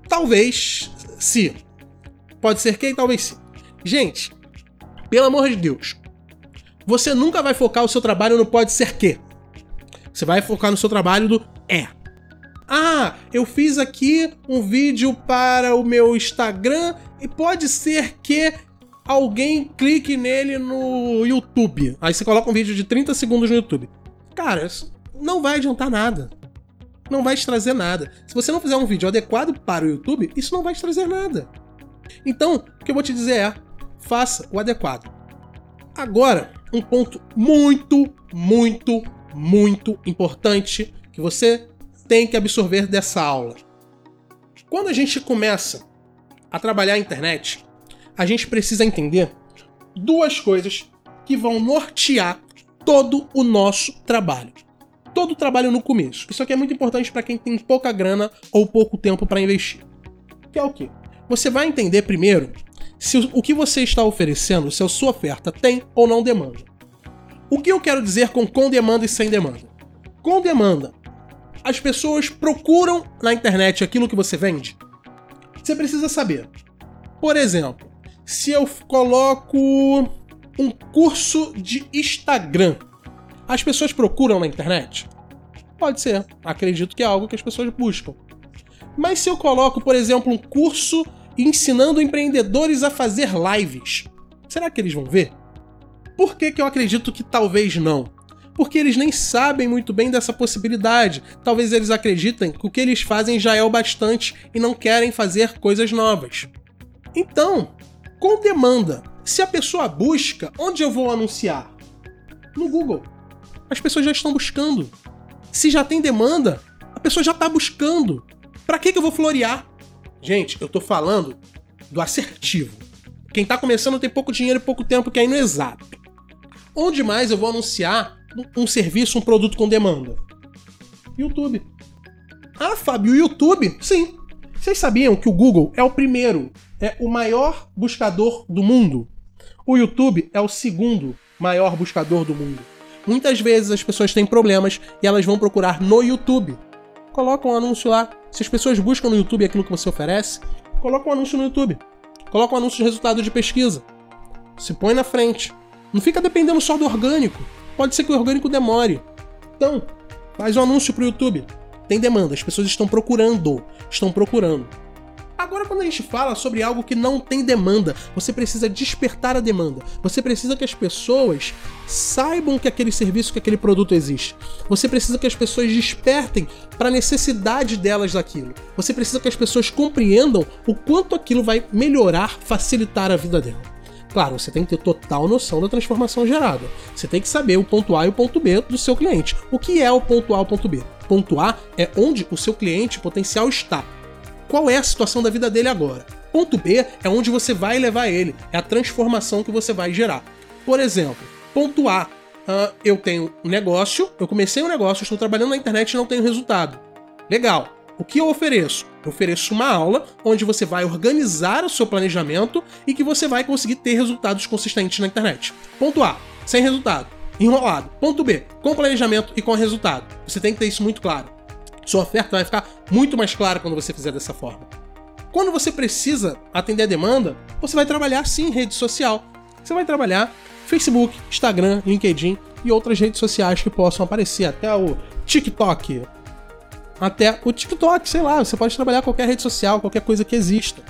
talvez se. Pode ser que e talvez se. Gente, pelo amor de Deus, você nunca vai focar o seu trabalho no pode ser que. Você vai focar no seu trabalho do é. Ah, eu fiz aqui um vídeo para o meu Instagram e pode ser que alguém clique nele no YouTube. Aí você coloca um vídeo de 30 segundos no YouTube. Cara, isso não vai adiantar nada. Não vai te trazer nada. Se você não fizer um vídeo adequado para o YouTube, isso não vai te trazer nada. Então, o que eu vou te dizer é: faça o adequado. Agora, um ponto muito, muito, muito importante que você tem que absorver dessa aula. Quando a gente começa a trabalhar a internet, a gente precisa entender duas coisas que vão nortear todo o nosso trabalho. Todo o trabalho no começo. Isso aqui é muito importante para quem tem pouca grana ou pouco tempo para investir. Que é o quê? Você vai entender primeiro se o que você está oferecendo, se a sua oferta tem ou não demanda. O que eu quero dizer com com demanda e sem demanda? Com demanda, as pessoas procuram na internet aquilo que você vende. Você precisa saber. Por exemplo, se eu coloco um curso de Instagram, as pessoas procuram na internet? Pode ser. Acredito que é algo que as pessoas buscam. Mas se eu coloco, por exemplo, um curso ensinando empreendedores a fazer lives, será que eles vão ver? Por que, que eu acredito que talvez não? Porque eles nem sabem muito bem dessa possibilidade. Talvez eles acreditem que o que eles fazem já é o bastante e não querem fazer coisas novas. Então, com demanda, se a pessoa busca, onde eu vou anunciar? No Google. As pessoas já estão buscando. Se já tem demanda, a pessoa já está buscando. Para que, que eu vou florear? Gente, eu tô falando do assertivo. Quem tá começando tem pouco dinheiro e pouco tempo que é no exato. Onde mais eu vou anunciar um serviço, um produto com demanda? YouTube. Ah, Fábio, o YouTube? Sim. Vocês sabiam que o Google é o primeiro, é o maior buscador do mundo? O YouTube é o segundo maior buscador do mundo. Muitas vezes as pessoas têm problemas e elas vão procurar no YouTube. Coloca um anúncio lá. Se as pessoas buscam no YouTube aquilo que você oferece, coloca um anúncio no YouTube. Coloca um anúncio de resultado de pesquisa. Se põe na frente. Não fica dependendo só do orgânico. Pode ser que o orgânico demore. Então, faz um anúncio pro YouTube. Tem demanda, as pessoas estão procurando. Estão procurando. Agora, quando a gente fala sobre algo que não tem demanda, você precisa despertar a demanda. Você precisa que as pessoas saibam que aquele serviço, que aquele produto existe. Você precisa que as pessoas despertem para a necessidade delas daquilo. Você precisa que as pessoas compreendam o quanto aquilo vai melhorar, facilitar a vida dela. Claro, você tem que ter total noção da transformação gerada. Você tem que saber o ponto A e o ponto B do seu cliente. O que é o ponto A e o ponto B? Ponto A é onde o seu cliente potencial está. Qual é a situação da vida dele agora? Ponto B é onde você vai levar ele, é a transformação que você vai gerar. Por exemplo, ponto A, uh, eu tenho um negócio, eu comecei um negócio, estou trabalhando na internet e não tenho resultado. Legal. O que eu ofereço? Eu ofereço uma aula onde você vai organizar o seu planejamento e que você vai conseguir ter resultados consistentes na internet. Ponto A, sem resultado, enrolado. Ponto B, com planejamento e com resultado. Você tem que ter isso muito claro. Sua oferta vai ficar muito mais clara quando você fizer dessa forma. Quando você precisa atender a demanda, você vai trabalhar sim rede social. Você vai trabalhar Facebook, Instagram, LinkedIn e outras redes sociais que possam aparecer, até o TikTok, até o TikTok, sei lá, você pode trabalhar qualquer rede social, qualquer coisa que exista.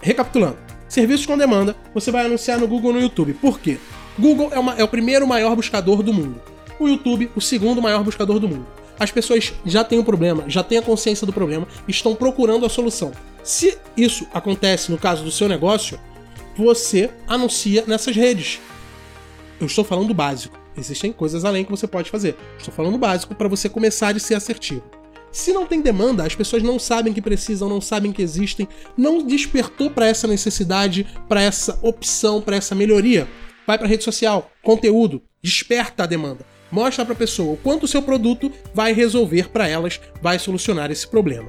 Recapitulando, serviços com demanda, você vai anunciar no Google no YouTube. Por quê? Google é, uma, é o primeiro maior buscador do mundo. O YouTube, o segundo maior buscador do mundo. As pessoas já têm o problema, já têm a consciência do problema, estão procurando a solução. Se isso acontece no caso do seu negócio, você anuncia nessas redes. Eu estou falando do básico. Existem coisas além que você pode fazer. Estou falando básico para você começar a ser assertivo. Se não tem demanda, as pessoas não sabem que precisam, não sabem que existem, não despertou para essa necessidade, para essa opção, para essa melhoria. Vai para rede social, conteúdo, desperta a demanda. Mostra para a pessoa o quanto o seu produto vai resolver para elas, vai solucionar esse problema.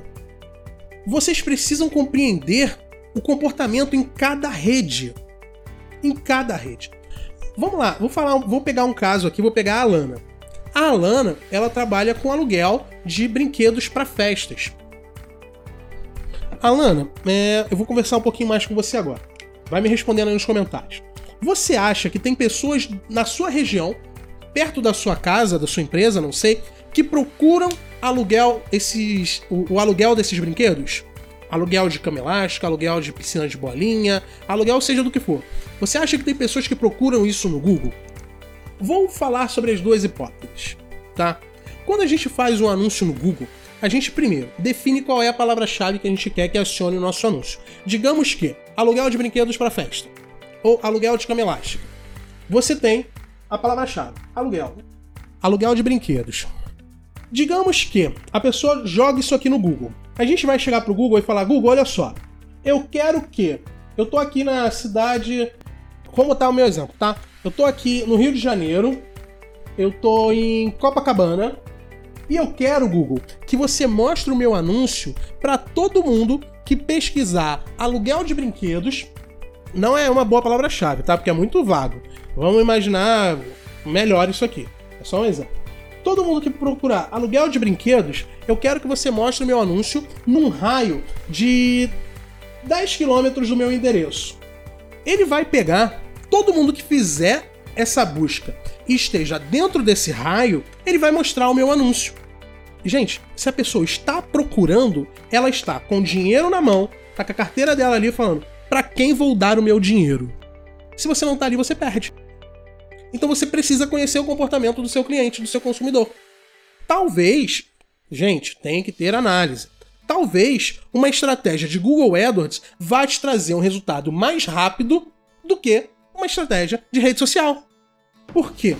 Vocês precisam compreender o comportamento em cada rede. Em cada rede. Vamos lá, vou falar, vou pegar um caso aqui, vou pegar a Alana. A Alana, ela trabalha com aluguel de brinquedos para festas. Alana, é, eu vou conversar um pouquinho mais com você agora. Vai me respondendo aí nos comentários. Você acha que tem pessoas na sua região, perto da sua casa, da sua empresa, não sei, que procuram aluguel esses, o, o aluguel desses brinquedos? Aluguel de cama elástica, aluguel de piscina de bolinha, aluguel seja do que for. Você acha que tem pessoas que procuram isso no Google? Vou falar sobre as duas hipóteses, tá? Quando a gente faz um anúncio no Google, a gente primeiro define qual é a palavra-chave que a gente quer que acione o nosso anúncio. Digamos que aluguel de brinquedos para festa ou aluguel de cama elástica. Você tem a palavra-chave aluguel. Aluguel de brinquedos. Digamos que a pessoa joga isso aqui no Google. A gente vai chegar pro Google e falar: Google, olha só, eu quero que. Eu tô aqui na cidade. Como tá o meu exemplo, tá? Eu tô aqui no Rio de Janeiro, eu tô em Copacabana E eu quero, Google, que você mostre o meu anúncio para todo mundo que pesquisar aluguel de brinquedos. Não é uma boa palavra-chave, tá? Porque é muito vago. Vamos imaginar melhor isso aqui. É só um exemplo. Todo mundo que procurar aluguel de brinquedos, eu quero que você mostre o meu anúncio num raio de 10 quilômetros do meu endereço. Ele vai pegar todo mundo que fizer essa busca e esteja dentro desse raio, ele vai mostrar o meu anúncio. Gente, se a pessoa está procurando, ela está com dinheiro na mão, tá com a carteira dela ali falando: para quem vou dar o meu dinheiro? Se você não tá ali, você perde. Então você precisa conhecer o comportamento do seu cliente, do seu consumidor. Talvez, gente, tem que ter análise. Talvez uma estratégia de Google AdWords vá te trazer um resultado mais rápido do que uma estratégia de rede social. Por quê?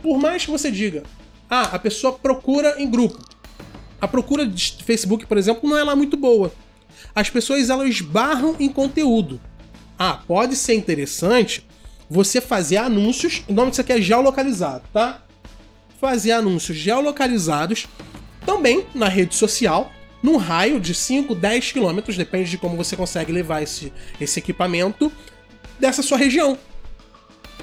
Por mais que você diga, ah, a pessoa procura em grupo. A procura de Facebook, por exemplo, não é lá muito boa. As pessoas elas esbarram em conteúdo. Ah, pode ser interessante você fazer anúncios. O nome disso aqui é geolocalizado, tá? Fazer anúncios geolocalizados também na rede social, num raio de 5, 10 quilômetros, depende de como você consegue levar esse, esse equipamento dessa sua região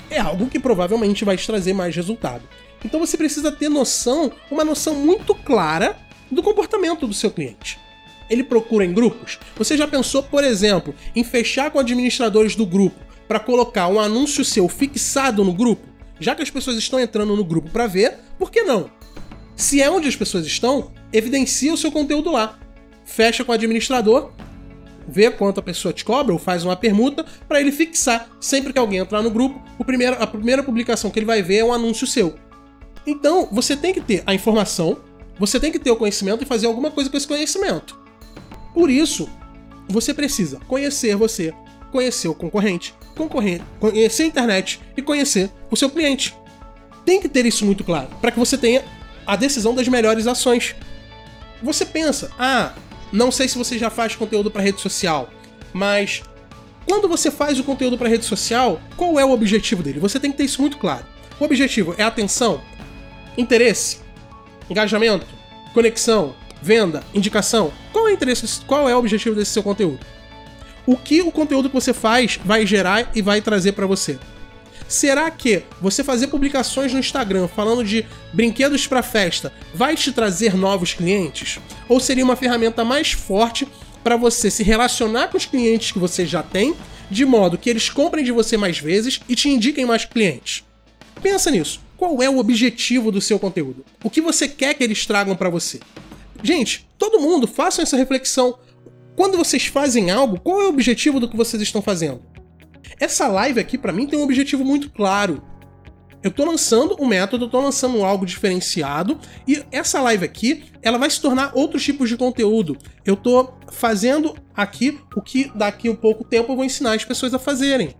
é algo que provavelmente vai te trazer mais resultado. Então você precisa ter noção, uma noção muito clara do comportamento do seu cliente. Ele procura em grupos? Você já pensou, por exemplo, em fechar com administradores do grupo para colocar um anúncio seu fixado no grupo? Já que as pessoas estão entrando no grupo para ver, por que não? Se é onde as pessoas estão, evidencia o seu conteúdo lá. Fecha com o administrador vê quanto a pessoa te cobra ou faz uma permuta para ele fixar. Sempre que alguém entrar no grupo, o primeiro, a primeira publicação que ele vai ver é um anúncio seu. Então, você tem que ter a informação, você tem que ter o conhecimento e fazer alguma coisa com esse conhecimento. Por isso, você precisa conhecer você, conhecer o concorrente, concorrer, conhecer a internet e conhecer o seu cliente. Tem que ter isso muito claro, para que você tenha a decisão das melhores ações. Você pensa, ah, não sei se você já faz conteúdo para rede social, mas quando você faz o conteúdo para rede social, qual é o objetivo dele? Você tem que ter isso muito claro. O objetivo é atenção, interesse, engajamento, conexão, venda, indicação. Qual é o interesse, qual é o objetivo desse seu conteúdo? O que o conteúdo que você faz vai gerar e vai trazer para você? Será que você fazer publicações no Instagram falando de brinquedos para festa vai te trazer novos clientes? Ou seria uma ferramenta mais forte para você se relacionar com os clientes que você já tem, de modo que eles comprem de você mais vezes e te indiquem mais clientes? Pensa nisso. Qual é o objetivo do seu conteúdo? O que você quer que eles tragam para você? Gente, todo mundo faça essa reflexão. Quando vocês fazem algo, qual é o objetivo do que vocês estão fazendo? Essa live aqui, para mim, tem um objetivo muito claro. Eu tô lançando um método, eu tô lançando algo diferenciado e essa live aqui, ela vai se tornar outros tipos de conteúdo. Eu tô fazendo aqui o que daqui a um pouco tempo eu vou ensinar as pessoas a fazerem.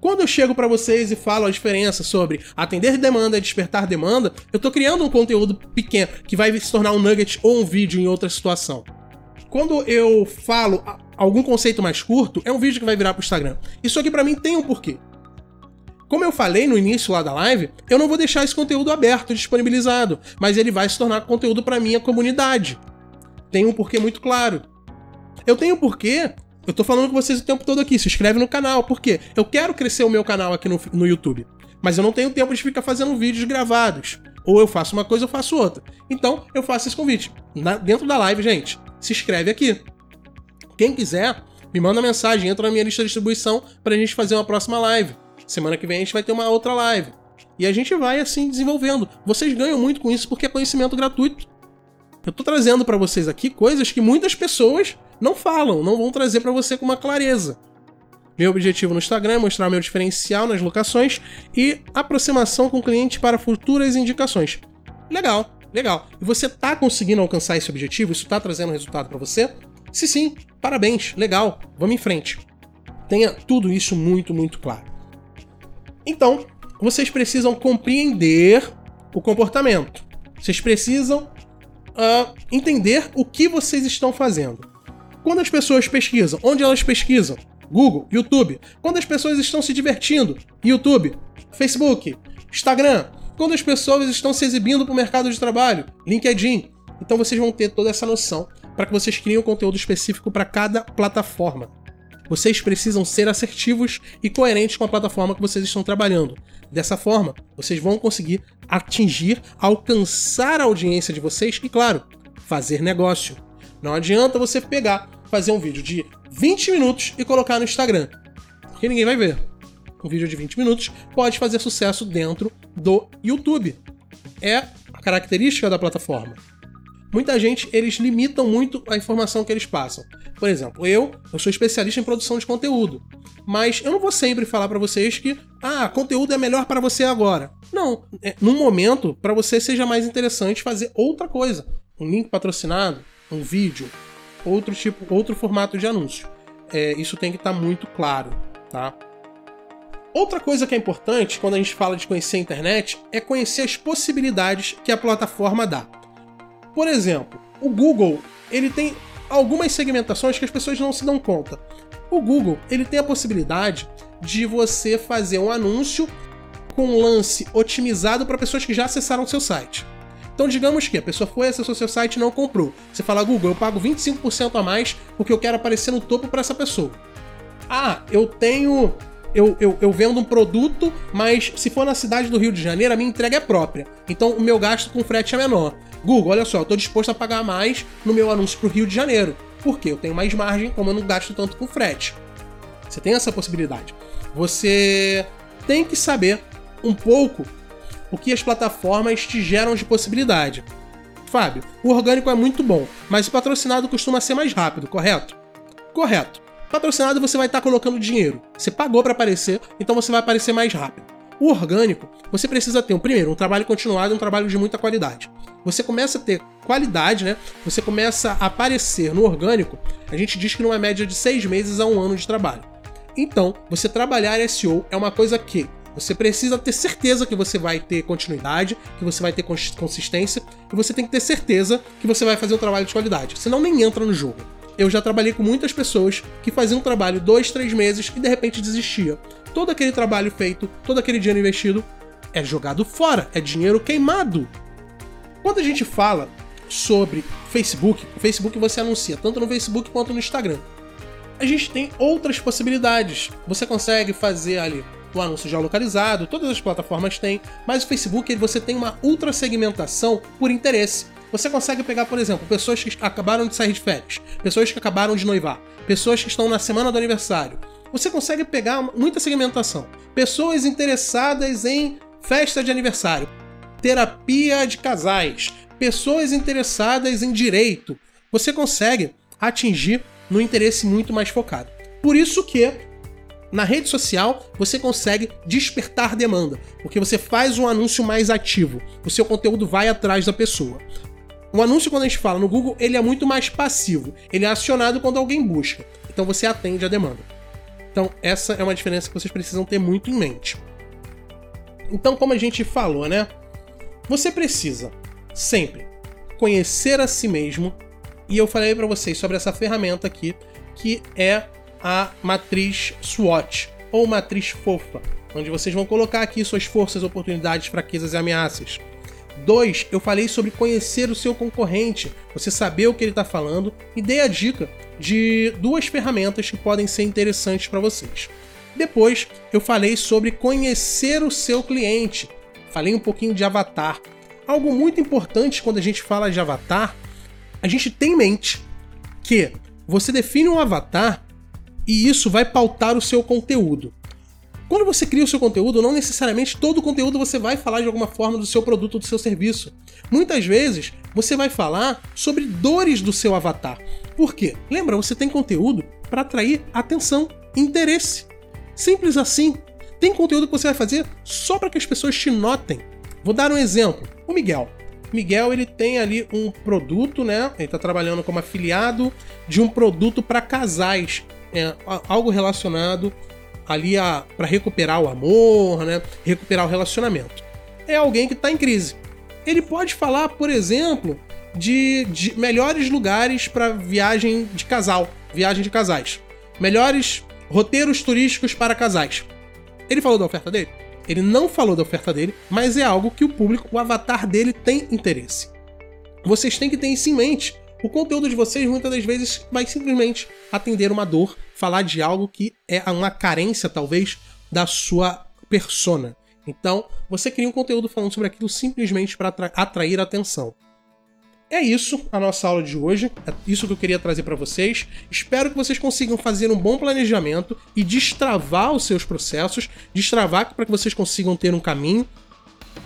Quando eu chego para vocês e falo a diferença sobre atender demanda e despertar demanda, eu tô criando um conteúdo pequeno que vai se tornar um nugget ou um vídeo em outra situação. Quando eu falo algum conceito mais curto, é um vídeo que vai virar pro Instagram. Isso aqui para mim tem um porquê. Como eu falei no início lá da live, eu não vou deixar esse conteúdo aberto, disponibilizado, mas ele vai se tornar conteúdo para minha comunidade. Tem um porquê muito claro. Eu tenho um porquê, eu tô falando com vocês o tempo todo aqui, se inscreve no canal, porque eu quero crescer o meu canal aqui no, no YouTube, mas eu não tenho tempo de ficar fazendo vídeos gravados. Ou eu faço uma coisa ou faço outra. Então, eu faço esse convite. Na, dentro da live, gente, se inscreve aqui. Quem quiser, me manda mensagem, entra na minha lista de distribuição pra gente fazer uma próxima live. Semana que vem a gente vai ter uma outra live. E a gente vai assim desenvolvendo. Vocês ganham muito com isso porque é conhecimento gratuito. Eu tô trazendo para vocês aqui coisas que muitas pessoas não falam, não vão trazer para você com uma clareza. Meu objetivo no Instagram é mostrar meu diferencial nas locações e aproximação com o cliente para futuras indicações. Legal, legal. E você tá conseguindo alcançar esse objetivo? Isso tá trazendo resultado para você? Se sim, parabéns, legal, vamos em frente. Tenha tudo isso muito, muito claro. Então, vocês precisam compreender o comportamento. Vocês precisam uh, entender o que vocês estão fazendo. Quando as pessoas pesquisam, onde elas pesquisam? Google, YouTube. Quando as pessoas estão se divertindo, YouTube, Facebook, Instagram. Quando as pessoas estão se exibindo para o mercado de trabalho, LinkedIn. Então vocês vão ter toda essa noção para que vocês criem um conteúdo específico para cada plataforma. Vocês precisam ser assertivos e coerentes com a plataforma que vocês estão trabalhando. Dessa forma, vocês vão conseguir atingir, alcançar a audiência de vocês e, claro, fazer negócio. Não adianta você pegar, fazer um vídeo de 20 minutos e colocar no Instagram, porque ninguém vai ver. Um vídeo de 20 minutos pode fazer sucesso dentro do YouTube. É a característica da plataforma muita gente, eles limitam muito a informação que eles passam. Por exemplo, eu, eu sou especialista em produção de conteúdo, mas eu não vou sempre falar para vocês que, ah, conteúdo é melhor para você agora. Não, é, num momento, para você seja mais interessante fazer outra coisa, um link patrocinado, um vídeo, outro tipo, outro formato de anúncio. É, isso tem que estar tá muito claro, tá? Outra coisa que é importante quando a gente fala de conhecer a internet é conhecer as possibilidades que a plataforma dá. Por exemplo, o Google, ele tem algumas segmentações que as pessoas não se dão conta. O Google, ele tem a possibilidade de você fazer um anúncio com um lance otimizado para pessoas que já acessaram seu site. Então, digamos que a pessoa foi, acessou seu site e não comprou. Você fala, Google, eu pago 25% a mais porque eu quero aparecer no topo para essa pessoa. Ah, eu tenho. Eu, eu, eu vendo um produto, mas se for na cidade do Rio de Janeiro, a minha entrega é própria. Então, o meu gasto com frete é menor. Google, olha só, eu estou disposto a pagar mais no meu anúncio para o Rio de Janeiro. Porque eu tenho mais margem, como eu não gasto tanto com frete. Você tem essa possibilidade. Você tem que saber um pouco o que as plataformas te geram de possibilidade. Fábio, o orgânico é muito bom, mas o patrocinado costuma ser mais rápido, correto? Correto. Patrocinado você vai estar colocando dinheiro. Você pagou para aparecer, então você vai aparecer mais rápido. O orgânico, você precisa ter, um, primeiro, um trabalho continuado um trabalho de muita qualidade. Você começa a ter qualidade, né? Você começa a aparecer no orgânico, a gente diz que numa média de seis meses a um ano de trabalho. Então, você trabalhar SEO é uma coisa que você precisa ter certeza que você vai ter continuidade, que você vai ter consistência, e você tem que ter certeza que você vai fazer um trabalho de qualidade. Senão nem entra no jogo. Eu já trabalhei com muitas pessoas que faziam um trabalho dois, três meses e de repente desistia todo aquele trabalho feito, todo aquele dinheiro investido é jogado fora, é dinheiro queimado. Quando a gente fala sobre Facebook, o Facebook você anuncia tanto no Facebook quanto no Instagram. A gente tem outras possibilidades. Você consegue fazer ali o anúncio geolocalizado, todas as plataformas têm, mas o Facebook você tem uma ultra segmentação por interesse. Você consegue pegar, por exemplo, pessoas que acabaram de sair de férias, pessoas que acabaram de noivar, pessoas que estão na semana do aniversário, você consegue pegar muita segmentação. Pessoas interessadas em festa de aniversário, terapia de casais, pessoas interessadas em direito. Você consegue atingir no interesse muito mais focado. Por isso que na rede social você consegue despertar demanda, porque você faz um anúncio mais ativo, o seu conteúdo vai atrás da pessoa. O anúncio, quando a gente fala no Google, ele é muito mais passivo, ele é acionado quando alguém busca, então você atende a demanda. Então, essa é uma diferença que vocês precisam ter muito em mente. Então, como a gente falou, né? Você precisa sempre conhecer a si mesmo. E eu falei para vocês sobre essa ferramenta aqui, que é a matriz SWOT, ou matriz fofa, onde vocês vão colocar aqui suas forças, oportunidades, fraquezas e ameaças. Dois, eu falei sobre conhecer o seu concorrente, você saber o que ele está falando e dei a dica de duas ferramentas que podem ser interessantes para vocês. Depois, eu falei sobre conhecer o seu cliente. Falei um pouquinho de avatar. Algo muito importante quando a gente fala de avatar, a gente tem em mente que você define um avatar e isso vai pautar o seu conteúdo. Quando você cria o seu conteúdo, não necessariamente todo o conteúdo você vai falar de alguma forma do seu produto ou do seu serviço. Muitas vezes você vai falar sobre dores do seu avatar. Por quê? Lembra, você tem conteúdo para atrair atenção, interesse. Simples assim. Tem conteúdo que você vai fazer só para que as pessoas te notem. Vou dar um exemplo. O Miguel. Miguel ele tem ali um produto, né? Ele está trabalhando como afiliado de um produto para casais, é, algo relacionado ali para recuperar o amor, né? Recuperar o relacionamento. É alguém que está em crise. Ele pode falar, por exemplo, de, de melhores lugares para viagem de casal, viagem de casais, melhores roteiros turísticos para casais. Ele falou da oferta dele? Ele não falou da oferta dele, mas é algo que o público, o avatar dele, tem interesse. Vocês têm que ter isso em mente. O conteúdo de vocês muitas das vezes vai simplesmente atender uma dor, falar de algo que é uma carência, talvez, da sua persona. Então, você cria um conteúdo falando sobre aquilo simplesmente para atrair atenção. É isso a nossa aula de hoje. É isso que eu queria trazer para vocês. Espero que vocês consigam fazer um bom planejamento e destravar os seus processos, destravar para que vocês consigam ter um caminho.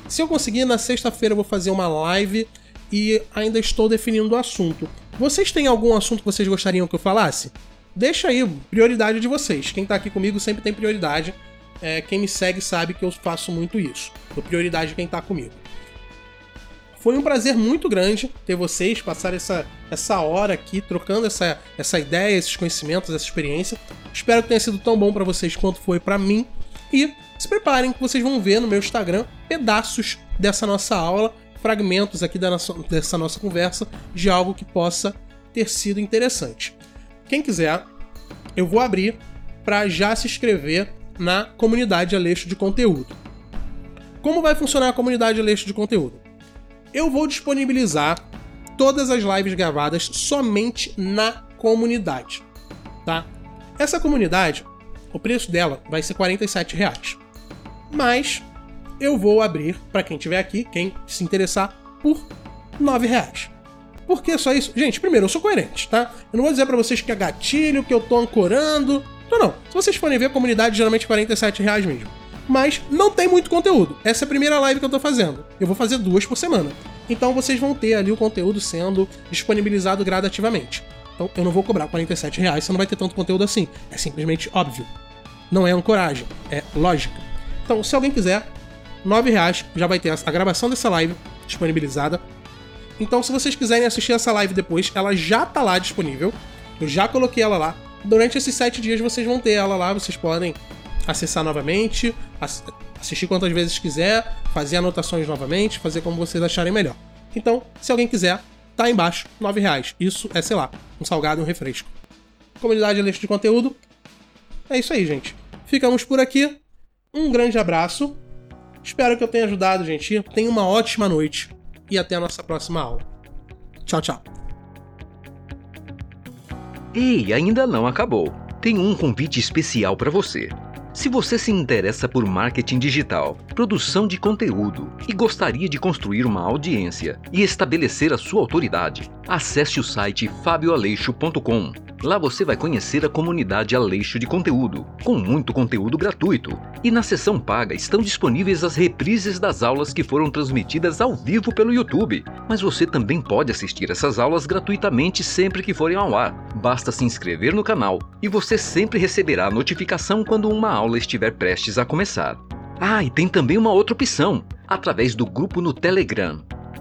Se eu conseguir, na sexta-feira eu vou fazer uma live e ainda estou definindo o assunto. Vocês têm algum assunto que vocês gostariam que eu falasse? Deixa aí, prioridade de vocês. Quem tá aqui comigo sempre tem prioridade. É, quem me segue sabe que eu faço muito isso. Dou prioridade a quem tá comigo. Foi um prazer muito grande ter vocês passar essa, essa hora aqui trocando essa, essa ideia, esses conhecimentos, essa experiência. Espero que tenha sido tão bom para vocês quanto foi para mim. E se preparem que vocês vão ver no meu Instagram pedaços dessa nossa aula fragmentos aqui nossa, dessa nossa conversa de algo que possa ter sido interessante. Quem quiser, eu vou abrir para já se inscrever na comunidade Aleixo de Conteúdo. Como vai funcionar a comunidade Aleixo de Conteúdo? Eu vou disponibilizar todas as lives gravadas somente na comunidade, tá? Essa comunidade, o preço dela vai ser R$ reais. Mas eu vou abrir para quem tiver aqui, quem se interessar, por R$ reais. Por que só isso? Gente, primeiro, eu sou coerente, tá? Eu não vou dizer para vocês que é gatilho, que eu tô ancorando. Não, não. Se vocês forem ver, a comunidade geralmente é 47 reais mesmo. Mas não tem muito conteúdo. Essa é a primeira live que eu tô fazendo. Eu vou fazer duas por semana. Então vocês vão ter ali o conteúdo sendo disponibilizado gradativamente. Então eu não vou cobrar 47 reais, você não vai ter tanto conteúdo assim. É simplesmente óbvio. Não é ancoragem, é lógica. Então, se alguém quiser, 9 reais já vai ter a gravação dessa live disponibilizada. Então, se vocês quiserem assistir essa live depois, ela já tá lá disponível. Eu já coloquei ela lá. Durante esses 7 dias vocês vão ter ela lá, vocês podem acessar novamente, assistir quantas vezes quiser, fazer anotações novamente, fazer como vocês acharem melhor. Então, se alguém quiser, tá aí embaixo, 9 reais. Isso é, sei lá, um salgado e um refresco. Comunidade Leste de Conteúdo. É isso aí, gente. Ficamos por aqui. Um grande abraço Espero que eu tenha ajudado, gente. Tenha uma ótima noite e até a nossa próxima aula. Tchau, tchau. Ei, ainda não acabou. Tenho um convite especial para você. Se você se interessa por marketing digital, produção de conteúdo e gostaria de construir uma audiência e estabelecer a sua autoridade, acesse o site fabioaleixo.com Lá você vai conhecer a comunidade Aleixo de Conteúdo, com muito conteúdo gratuito. E na seção paga estão disponíveis as reprises das aulas que foram transmitidas ao vivo pelo YouTube. Mas você também pode assistir essas aulas gratuitamente sempre que forem ao ar. Basta se inscrever no canal e você sempre receberá a notificação quando uma aula estiver prestes a começar. Ah, e tem também uma outra opção, através do grupo no Telegram.